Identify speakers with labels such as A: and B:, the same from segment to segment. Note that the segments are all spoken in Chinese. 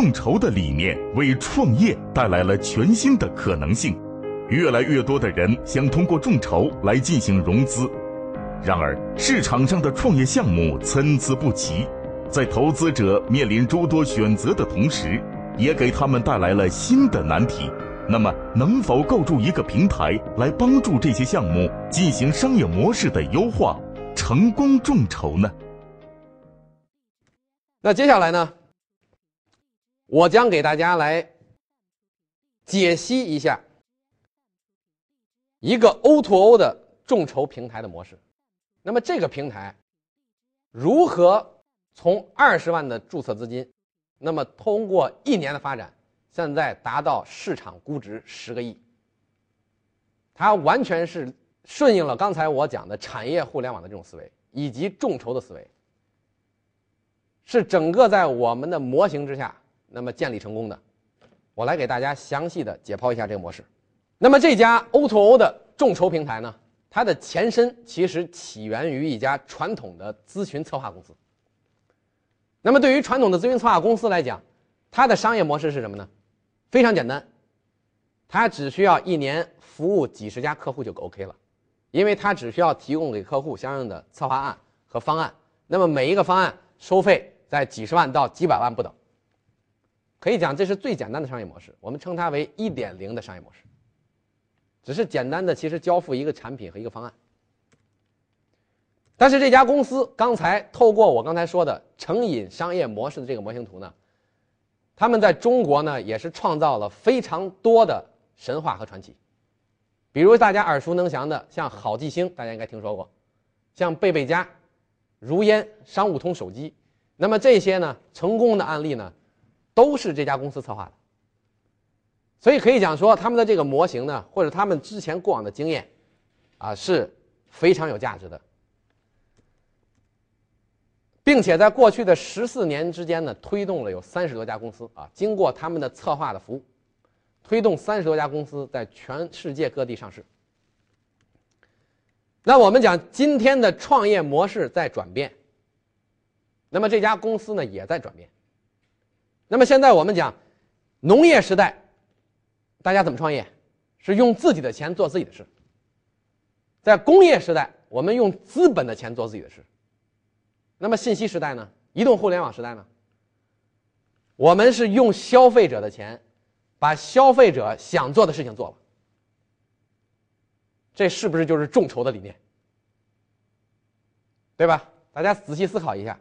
A: 众筹的理念为创业带来了全新的可能性，越来越多的人想通过众筹来进行融资。然而，市场上的创业项目参差不齐，在投资者面临诸多选择的同时，也给他们带来了新的难题。那么，能否构筑一个平台来帮助这些项目进行商业模式的优化，成功众筹呢？
B: 那接下来呢，我将给大家来解析一下一个 O2O 的众筹平台的模式。那么这个平台如何从二十万的注册资金，那么通过一年的发展，现在达到市场估值十个亿？它完全是顺应了刚才我讲的产业互联网的这种思维，以及众筹的思维，是整个在我们的模型之下那么建立成功的。我来给大家详细的解剖一下这个模式。那么这家 O2O 的众筹平台呢？它的前身其实起源于一家传统的咨询策划公司。那么，对于传统的咨询策划公司来讲，它的商业模式是什么呢？非常简单，它只需要一年服务几十家客户就 OK 了，因为它只需要提供给客户相应的策划案和方案。那么，每一个方案收费在几十万到几百万不等。可以讲，这是最简单的商业模式，我们称它为一点零的商业模式。只是简单的，其实交付一个产品和一个方案。但是这家公司刚才透过我刚才说的成瘾商业模式的这个模型图呢，他们在中国呢也是创造了非常多的神话和传奇。比如大家耳熟能详的，像好记星，大家应该听说过；像贝贝家、如烟、商务通手机，那么这些呢成功的案例呢，都是这家公司策划的。所以可以讲说，他们的这个模型呢，或者他们之前过往的经验，啊是非常有价值的，并且在过去的十四年之间呢，推动了有三十多家公司啊，经过他们的策划的服务，推动三十多家公司在全世界各地上市。那我们讲今天的创业模式在转变，那么这家公司呢也在转变。那么现在我们讲农业时代。大家怎么创业？是用自己的钱做自己的事。在工业时代，我们用资本的钱做自己的事。那么信息时代呢？移动互联网时代呢？我们是用消费者的钱，把消费者想做的事情做了。这是不是就是众筹的理念？对吧？大家仔细思考一下，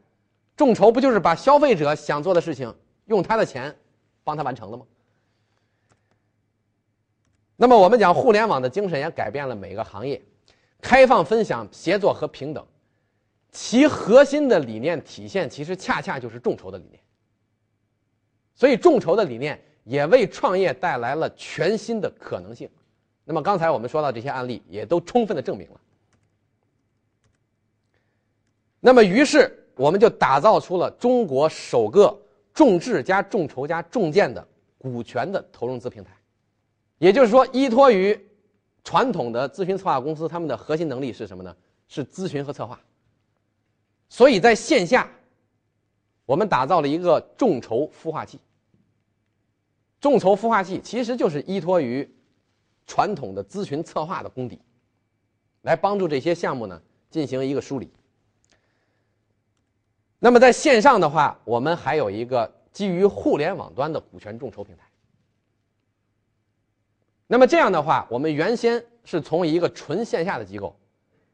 B: 众筹不就是把消费者想做的事情用他的钱帮他完成了吗？那么我们讲互联网的精神也改变了每个行业，开放、分享、协作和平等，其核心的理念体现其实恰恰就是众筹的理念。所以众筹的理念也为创业带来了全新的可能性。那么刚才我们说到这些案例也都充分的证明了。那么于是我们就打造出了中国首个众智加众筹加众建的股权的投融资平台。也就是说，依托于传统的咨询策划公司，他们的核心能力是什么呢？是咨询和策划。所以在线下，我们打造了一个众筹孵化器。众筹孵化器其实就是依托于传统的咨询策划的功底，来帮助这些项目呢进行一个梳理。那么在线上的话，我们还有一个基于互联网端的股权众筹平台。那么这样的话，我们原先是从一个纯线下的机构，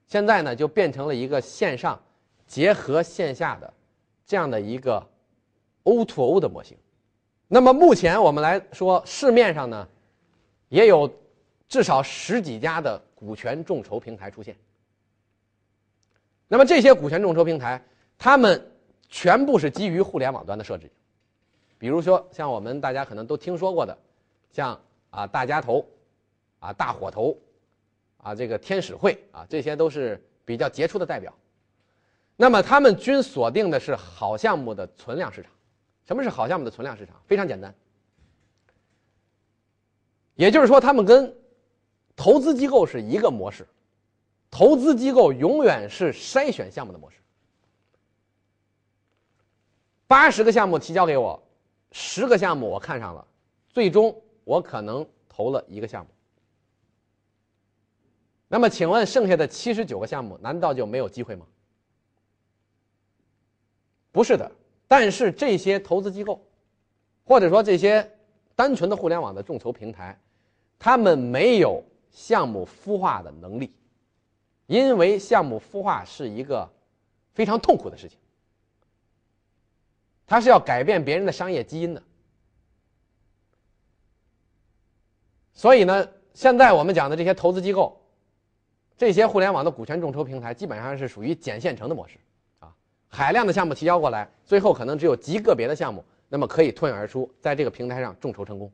B: 现在呢就变成了一个线上结合线下的这样的一个 O2O 的模型。那么目前我们来说，市面上呢也有至少十几家的股权众筹平台出现。那么这些股权众筹平台，他们全部是基于互联网端的设置，比如说像我们大家可能都听说过的，像。啊，大家投，啊，大伙投，啊，这个天使会啊，这些都是比较杰出的代表。那么他们均锁定的是好项目的存量市场。什么是好项目的存量市场？非常简单，也就是说，他们跟投资机构是一个模式。投资机构永远是筛选项目的模式。八十个项目提交给我，十个项目我看上了，最终我可能投了一个项目。那么，请问剩下的七十九个项目难道就没有机会吗？不是的，但是这些投资机构，或者说这些单纯的互联网的众筹平台，他们没有项目孵化的能力，因为项目孵化是一个非常痛苦的事情，它是要改变别人的商业基因的。所以呢，现在我们讲的这些投资机构。这些互联网的股权众筹平台基本上是属于捡现成的模式，啊，海量的项目提交过来，最后可能只有极个别的项目，那么可以脱颖而出，在这个平台上众筹成功。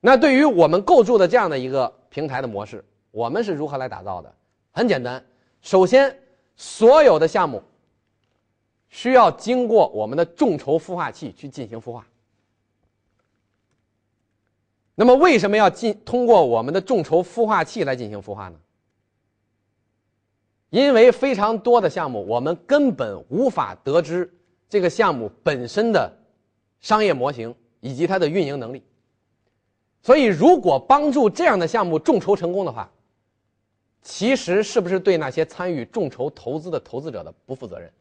B: 那对于我们构筑的这样的一个平台的模式，我们是如何来打造的？很简单，首先，所有的项目需要经过我们的众筹孵化器去进行孵化。那么为什么要进通过我们的众筹孵化器来进行孵化呢？因为非常多的项目，我们根本无法得知这个项目本身的商业模型以及它的运营能力。所以，如果帮助这样的项目众筹成功的话，其实是不是对那些参与众筹投资的投资者的不负责任？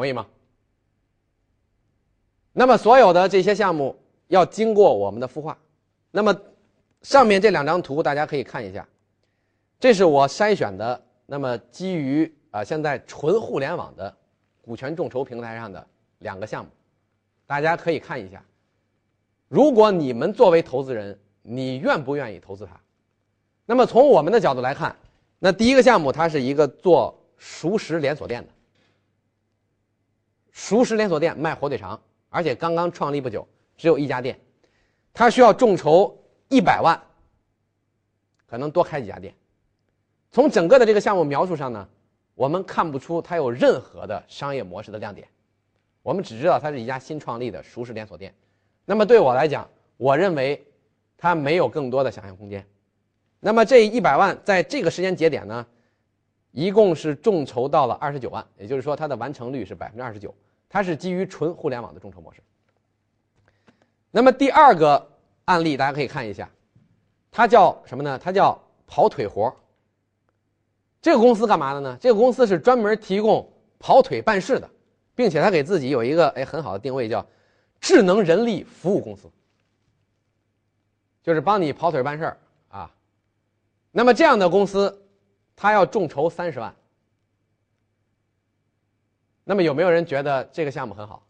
B: 同意吗？那么，所有的这些项目要经过我们的孵化。那么，上面这两张图大家可以看一下，这是我筛选的。那么，基于啊现在纯互联网的股权众筹平台上的两个项目，大家可以看一下。如果你们作为投资人，你愿不愿意投资它？那么，从我们的角度来看，那第一个项目它是一个做熟食连锁店的，熟食连锁店卖火腿肠。而且刚刚创立不久，只有一家店，他需要众筹一百万，可能多开几家店。从整个的这个项目描述上呢，我们看不出它有任何的商业模式的亮点，我们只知道它是一家新创立的熟食连锁店。那么对我来讲，我认为它没有更多的想象空间。那么这一百万在这个时间节点呢，一共是众筹到了二十九万，也就是说它的完成率是百分之二十九。它是基于纯互联网的众筹模式。那么第二个案例，大家可以看一下，它叫什么呢？它叫跑腿活。这个公司干嘛的呢？这个公司是专门提供跑腿办事的，并且它给自己有一个哎很好的定位，叫智能人力服务公司，就是帮你跑腿办事儿啊。那么这样的公司，他要众筹三十万。那么有没有人觉得这个项目很好？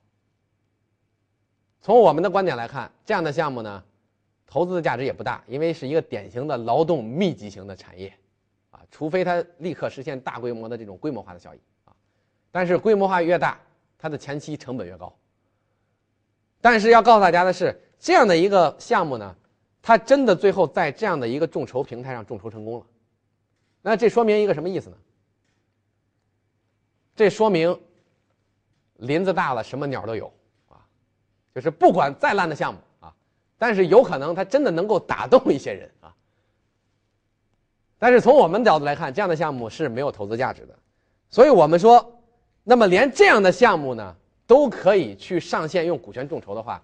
B: 从我们的观点来看，这样的项目呢，投资的价值也不大，因为是一个典型的劳动密集型的产业，啊，除非它立刻实现大规模的这种规模化的效益啊，但是规模化越大，它的前期成本越高。但是要告诉大家的是，这样的一个项目呢，它真的最后在这样的一个众筹平台上众筹成功了，那这说明一个什么意思呢？这说明。林子大了，什么鸟都有，啊，就是不管再烂的项目啊，但是有可能它真的能够打动一些人啊。但是从我们角度来看，这样的项目是没有投资价值的，所以我们说，那么连这样的项目呢，都可以去上线用股权众筹的话，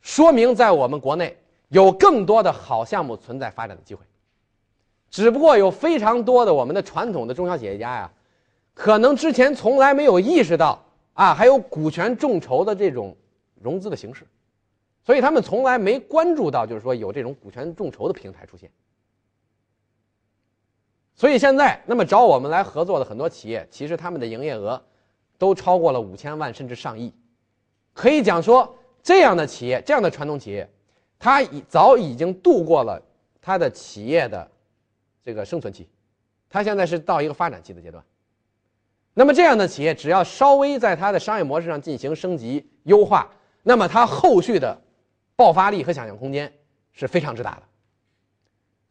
B: 说明在我们国内有更多的好项目存在发展的机会，只不过有非常多的我们的传统的中小企业家呀，可能之前从来没有意识到。啊，还有股权众筹的这种融资的形式，所以他们从来没关注到，就是说有这种股权众筹的平台出现。所以现在，那么找我们来合作的很多企业，其实他们的营业额都超过了五千万，甚至上亿。可以讲说，这样的企业，这样的传统企业，它已早已经度过了它的企业的这个生存期，它现在是到一个发展期的阶段。那么这样的企业，只要稍微在它的商业模式上进行升级优化，那么它后续的爆发力和想象空间是非常之大的。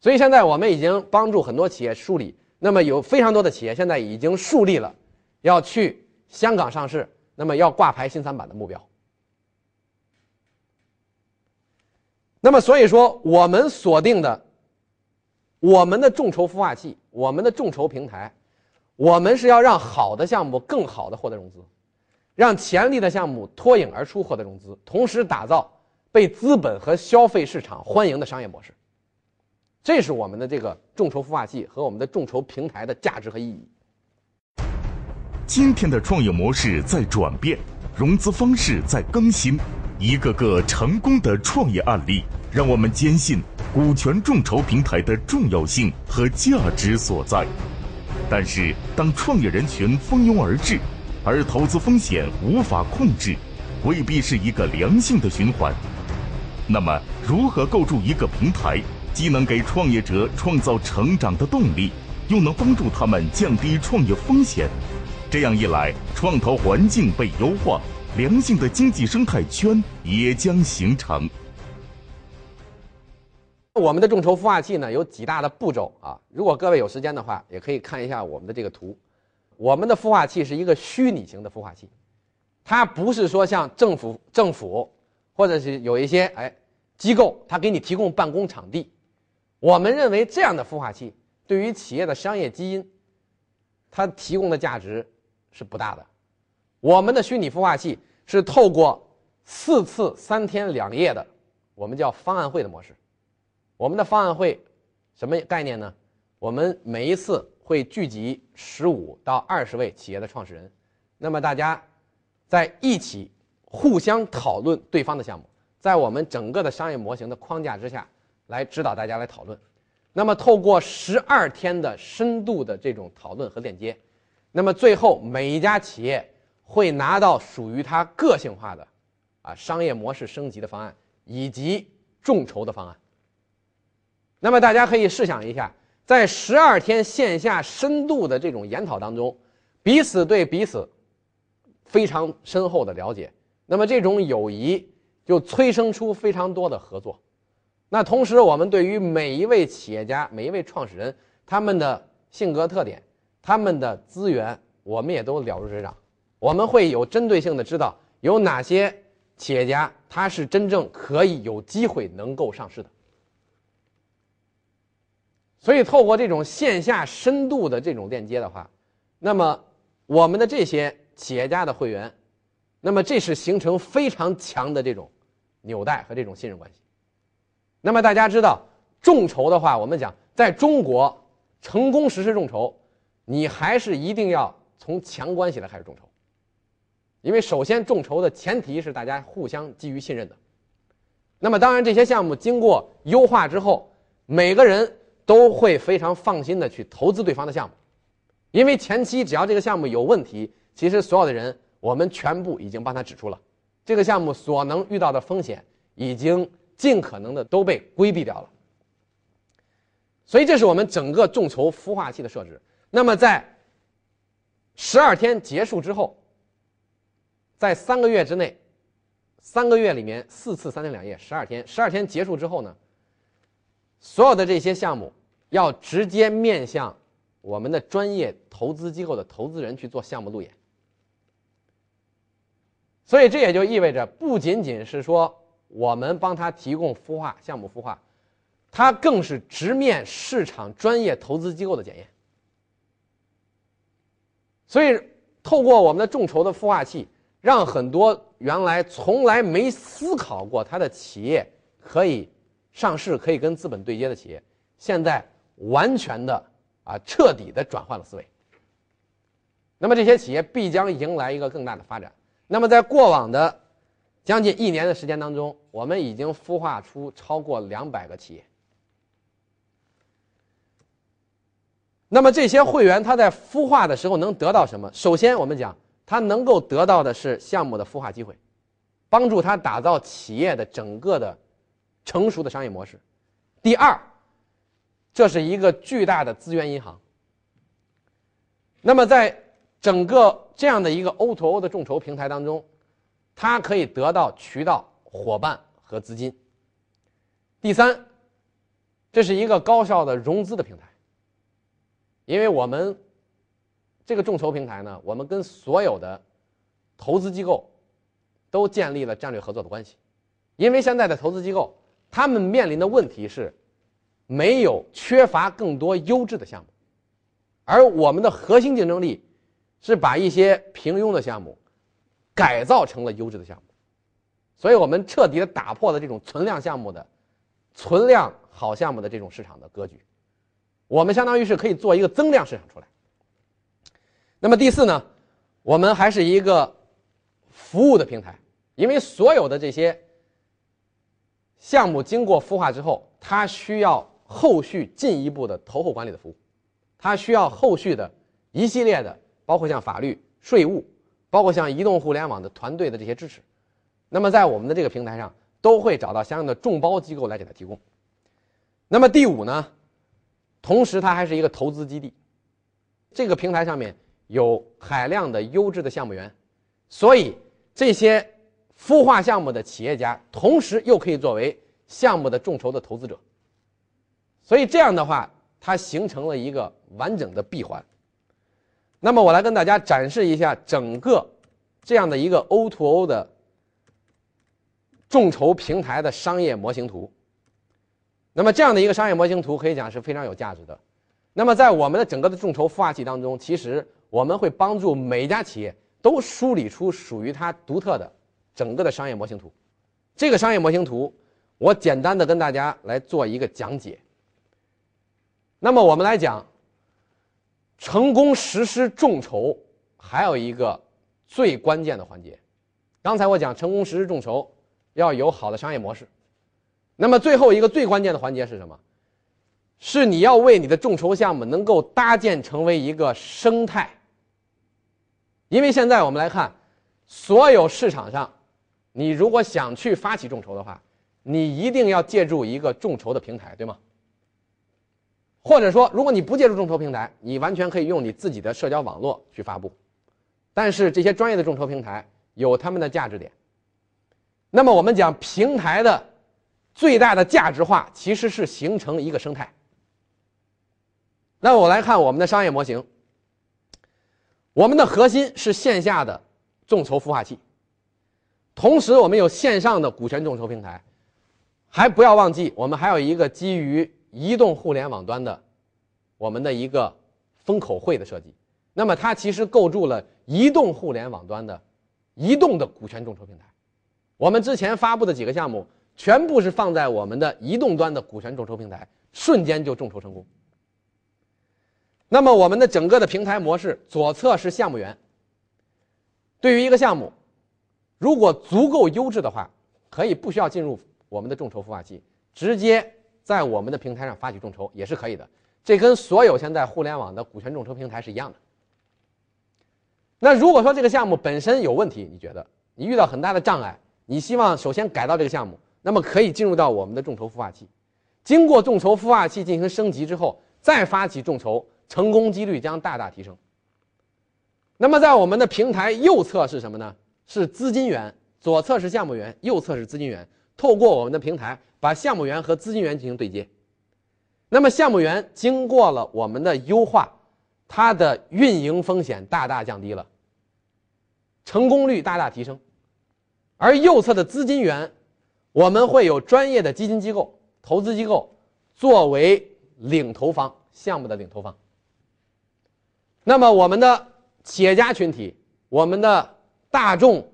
B: 所以现在我们已经帮助很多企业梳理，那么有非常多的企业现在已经树立了要去香港上市，那么要挂牌新三板的目标。那么所以说，我们锁定的我们的众筹孵化器，我们的众筹平台。我们是要让好的项目更好的获得融资，让潜力的项目脱颖而出获得融资，同时打造被资本和消费市场欢迎的商业模式。这是我们的这个众筹孵化器和我们的众筹平台的价值和意义。
A: 今天的创业模式在转变，融资方式在更新，一个个成功的创业案例，让我们坚信股权众筹平台的重要性和价值所在。但是，当创业人群蜂拥而至，而投资风险无法控制，未必是一个良性的循环。那么，如何构筑一个平台，既能给创业者创造成长的动力，又能帮助他们降低创业风险？这样一来，创投环境被优化，良性的经济生态圈也将形成。
B: 我们的众筹孵化器呢，有几大的步骤啊。如果各位有时间的话，也可以看一下我们的这个图。我们的孵化器是一个虚拟型的孵化器，它不是说像政府、政府或者是有一些哎机构，它给你提供办公场地。我们认为这样的孵化器对于企业的商业基因，它提供的价值是不大的。我们的虚拟孵化器是透过四次三天两夜的，我们叫方案会的模式。我们的方案会什么概念呢？我们每一次。会聚集十五到二十位企业的创始人，那么大家在一起互相讨论对方的项目，在我们整个的商业模型的框架之下来指导大家来讨论。那么透过十二天的深度的这种讨论和链接，那么最后每一家企业会拿到属于它个性化的啊商业模式升级的方案以及众筹的方案。那么大家可以试想一下。在十二天线下深度的这种研讨当中，彼此对彼此非常深厚的了解，那么这种友谊就催生出非常多的合作。那同时，我们对于每一位企业家、每一位创始人，他们的性格特点、他们的资源，我们也都了如指掌。我们会有针对性的知道有哪些企业家他是真正可以有机会能够上市的。所以，透过这种线下深度的这种链接的话，那么我们的这些企业家的会员，那么这是形成非常强的这种纽带和这种信任关系。那么大家知道，众筹的话，我们讲在中国成功实施众筹，你还是一定要从强关系来开始众筹，因为首先众筹的前提是大家互相基于信任的。那么当然，这些项目经过优化之后，每个人。都会非常放心的去投资对方的项目，因为前期只要这个项目有问题，其实所有的人我们全部已经帮他指出了，这个项目所能遇到的风险已经尽可能的都被规避掉了。所以这是我们整个众筹孵化器的设置。那么在十二天结束之后，在三个月之内，三个月里面四次三天两夜，十二天，十二天结束之后呢，所有的这些项目。要直接面向我们的专业投资机构的投资人去做项目路演，所以这也就意味着，不仅仅是说我们帮他提供孵化项目孵化，他更是直面市场专业投资机构的检验。所以，透过我们的众筹的孵化器，让很多原来从来没思考过他的企业可以上市、可以跟资本对接的企业，现在。完全的啊，彻底的转换了思维。那么这些企业必将迎来一个更大的发展。那么在过往的将近一年的时间当中，我们已经孵化出超过两百个企业。那么这些会员他在孵化的时候能得到什么？首先，我们讲他能够得到的是项目的孵化机会，帮助他打造企业的整个的成熟的商业模式。第二。这是一个巨大的资源银行。那么，在整个这样的一个 O to O 的众筹平台当中，它可以得到渠道、伙伴和资金。第三，这是一个高效的融资的平台。因为我们这个众筹平台呢，我们跟所有的投资机构都建立了战略合作的关系。因为现在的投资机构，他们面临的问题是。没有缺乏更多优质的项目，而我们的核心竞争力是把一些平庸的项目改造成了优质的项目。所以我们彻底的打破了这种存量项目的、存量好项目的这种市场的格局，我们相当于是可以做一个增量市场出来。那么第四呢，我们还是一个服务的平台，因为所有的这些项目经过孵化之后，它需要后续进一步的投后管理的服务，它需要后续的一系列的，包括像法律、税务，包括像移动互联网的团队的这些支持。那么在我们的这个平台上，都会找到相应的众包机构来给他提供。那么第五呢，同时它还是一个投资基地，这个平台上面有海量的优质的项目源，所以这些孵化项目的企业家，同时又可以作为项目的众筹的投资者。所以这样的话，它形成了一个完整的闭环。那么我来跟大家展示一下整个这样的一个 O2O 的。众筹平台的商业模型图，那么这样的一个商业模型图可以讲是非常有价值的。那么在我们的整个的众筹孵化器当中，其实我们会帮助每一家企业都梳理出属于它独特的整个的商业模型图。这个商业模型图，我简单的跟大家来做一个讲解。那么我们来讲，成功实施众筹还有一个最关键的环节。刚才我讲成功实施众筹。要有好的商业模式，那么最后一个最关键的环节是什么？是你要为你的众筹项目能够搭建成为一个生态。因为现在我们来看，所有市场上，你如果想去发起众筹的话，你一定要借助一个众筹的平台，对吗？或者说，如果你不借助众筹平台，你完全可以用你自己的社交网络去发布。但是这些专业的众筹平台有他们的价值点。那么我们讲平台的最大的价值化，其实是形成一个生态。那我来看我们的商业模型，我们的核心是线下的众筹孵化器，同时我们有线上的股权众筹平台，还不要忘记我们还有一个基于移动互联网端的我们的一个风口会的设计。那么它其实构筑了移动互联网端的移动的股权众筹平台。我们之前发布的几个项目，全部是放在我们的移动端的股权众筹平台，瞬间就众筹成功。那么我们的整个的平台模式，左侧是项目源。对于一个项目，如果足够优质的话，可以不需要进入我们的众筹孵化器，直接在我们的平台上发起众筹也是可以的。这跟所有现在互联网的股权众筹平台是一样的。那如果说这个项目本身有问题，你觉得你遇到很大的障碍？你希望首先改造这个项目，那么可以进入到我们的众筹孵化器，经过众筹孵化器进行升级之后，再发起众筹，成功几率将大大提升。那么在我们的平台右侧是什么呢？是资金源，左侧是项目源，右侧是资金源。透过我们的平台，把项目源和资金源进行对接。那么项目源经过了我们的优化，它的运营风险大大降低了，成功率大大提升。而右侧的资金源，我们会有专业的基金机构、投资机构作为领投方，项目的领投方。那么我们的企业家群体、我们的大众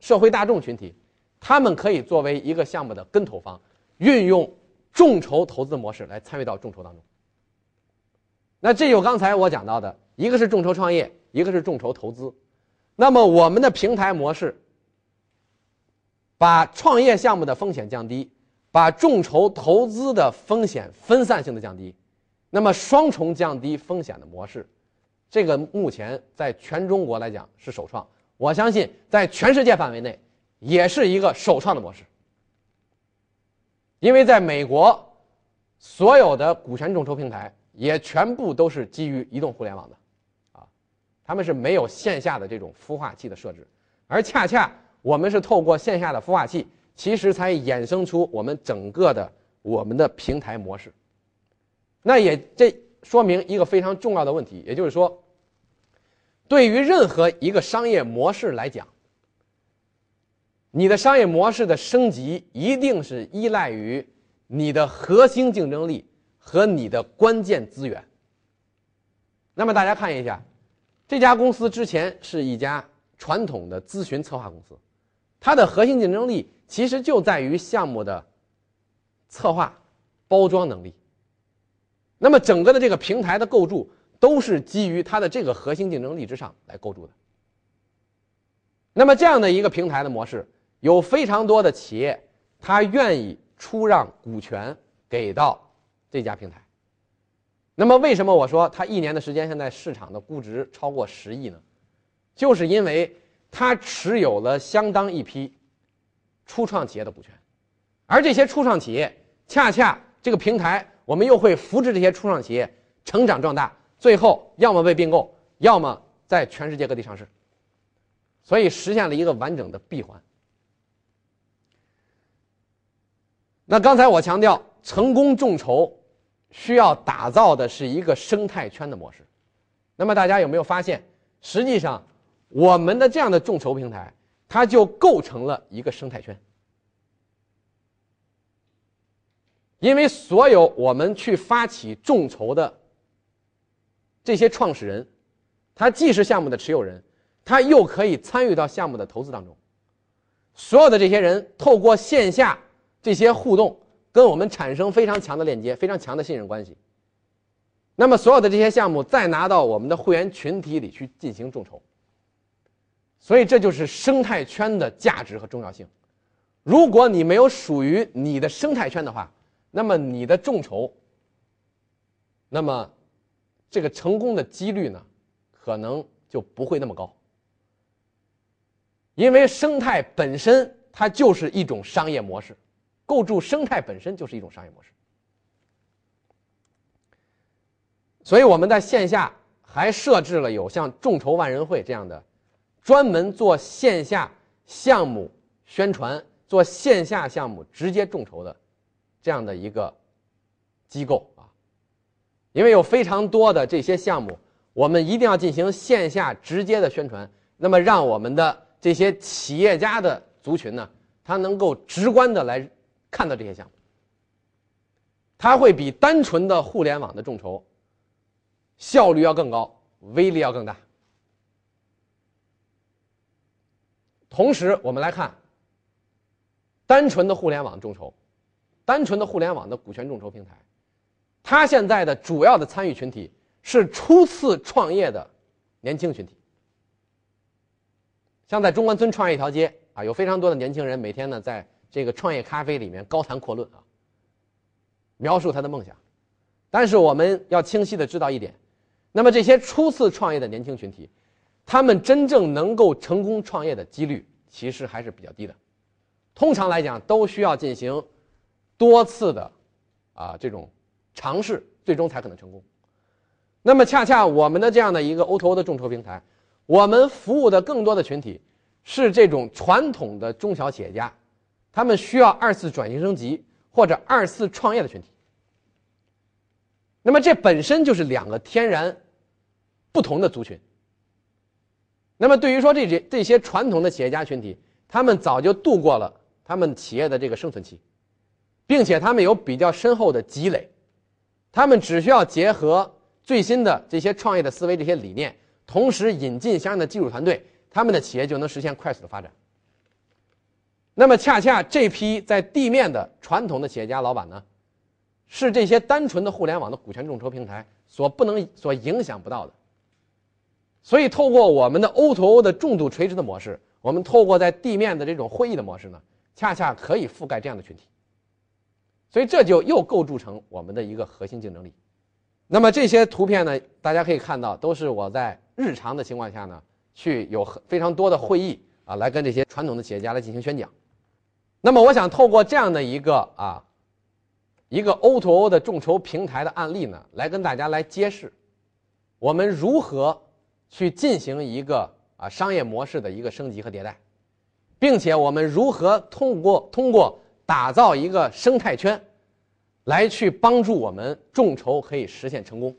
B: 社会大众群体，他们可以作为一个项目的跟投方，运用众筹投资模式来参与到众筹当中。那这有刚才我讲到的，一个是众筹创业，一个是众筹投资。那么我们的平台模式。把创业项目的风险降低，把众筹投资的风险分散性的降低，那么双重降低风险的模式，这个目前在全中国来讲是首创，我相信在全世界范围内也是一个首创的模式。因为在美国，所有的股权众筹平台也全部都是基于移动互联网的，啊，他们是没有线下的这种孵化器的设置，而恰恰。我们是透过线下的孵化器，其实才衍生出我们整个的我们的平台模式。那也这说明一个非常重要的问题，也就是说，对于任何一个商业模式来讲，你的商业模式的升级一定是依赖于你的核心竞争力和你的关键资源。那么大家看一下，这家公司之前是一家传统的咨询策划公司，它的核心竞争力其实就在于项目的策划、包装能力。那么整个的这个平台的构筑都是基于它的这个核心竞争力之上来构筑的。那么这样的一个平台的模式，有非常多的企业，他愿意出让股权给到这家平台。那么为什么我说他一年的时间现在市场的估值超过十亿呢？就是因为他持有了相当一批初创企业的股权，而这些初创企业恰恰这个平台，我们又会扶持这些初创企业成长壮大，最后要么被并购，要么在全世界各地上市。所以实现了一个完整的闭环。那刚才我强调，成功众筹需要打造的是一个生态圈的模式。那么大家有没有发现，实际上我们的这样的众筹平台，它就构成了一个生态圈。因为所有我们去发起众筹的这些创始人，他既是项目的持有人。他又可以参与到项目的投资当中，所有的这些人透过线下这些互动，跟我们产生非常强的链接，非常强的信任关系。那么所有的这些项目再拿到我们的会员群体里去进行众筹，所以这就是生态圈的价值和重要性。如果你没有属于你的生态圈的话，那么你的众筹，那么这个成功的几率呢，可能就不会那么高。因为生态本身它就是一种商业模式，构筑生态本身就是一种商业模式，所以我们在线下还设置了有像众筹万人会这样的，专门做线下项目宣传、做线下项目直接众筹的这样的一个机构啊，因为有非常多的这些项目，我们一定要进行线下直接的宣传，那么让我们的。这些企业家的族群呢，他能够直观的来看到这些项目，它会比单纯的互联网的众筹效率要更高，威力要更大。同时，我们来看单纯的互联网众筹，单纯的互联网的股权众筹平台，它现在的主要的参与群体是初次创业的年轻群体。像在中关村创业一条街啊，有非常多的年轻人每天呢在这个创业咖啡里面高谈阔论啊，描述他的梦想。但是我们要清晰的知道一点，那么这些初次创业的年轻群体，他们真正能够成功创业的几率其实还是比较低的。通常来讲，都需要进行多次的啊这种尝试，最终才可能成功。那么恰恰我们的这样的一个 O2O 的众筹平台。我们服务的更多的群体是这种传统的中小企业家，他们需要二次转型升级或者二次创业的群体。那么这本身就是两个天然不同的族群。那么对于说这些这些传统的企业家群体，他们早就度过了他们企业的这个生存期，并且他们有比较深厚的积累，他们只需要结合最新的这些创业的思维、这些理念。同时引进相应的技术团队，他们的企业就能实现快速的发展。那么，恰恰这批在地面的传统的企业家老板呢，是这些单纯的互联网的股权众筹平台所不能、所影响不到的。所以，透过我们的 O2O 的重度垂直的模式，我们透过在地面的这种会议的模式呢，恰恰可以覆盖这样的群体。所以，这就又构筑成我们的一个核心竞争力。那么这些图片呢，大家可以看到，都是我在日常的情况下呢，去有非常多的会议啊，来跟这些传统的企业家来进行宣讲。那么我想透过这样的一个啊，一个 O2O 的众筹平台的案例呢，来跟大家来揭示，我们如何去进行一个啊商业模式的一个升级和迭代，并且我们如何通过通过打造一个生态圈。来去帮助我们众筹可以实现成功。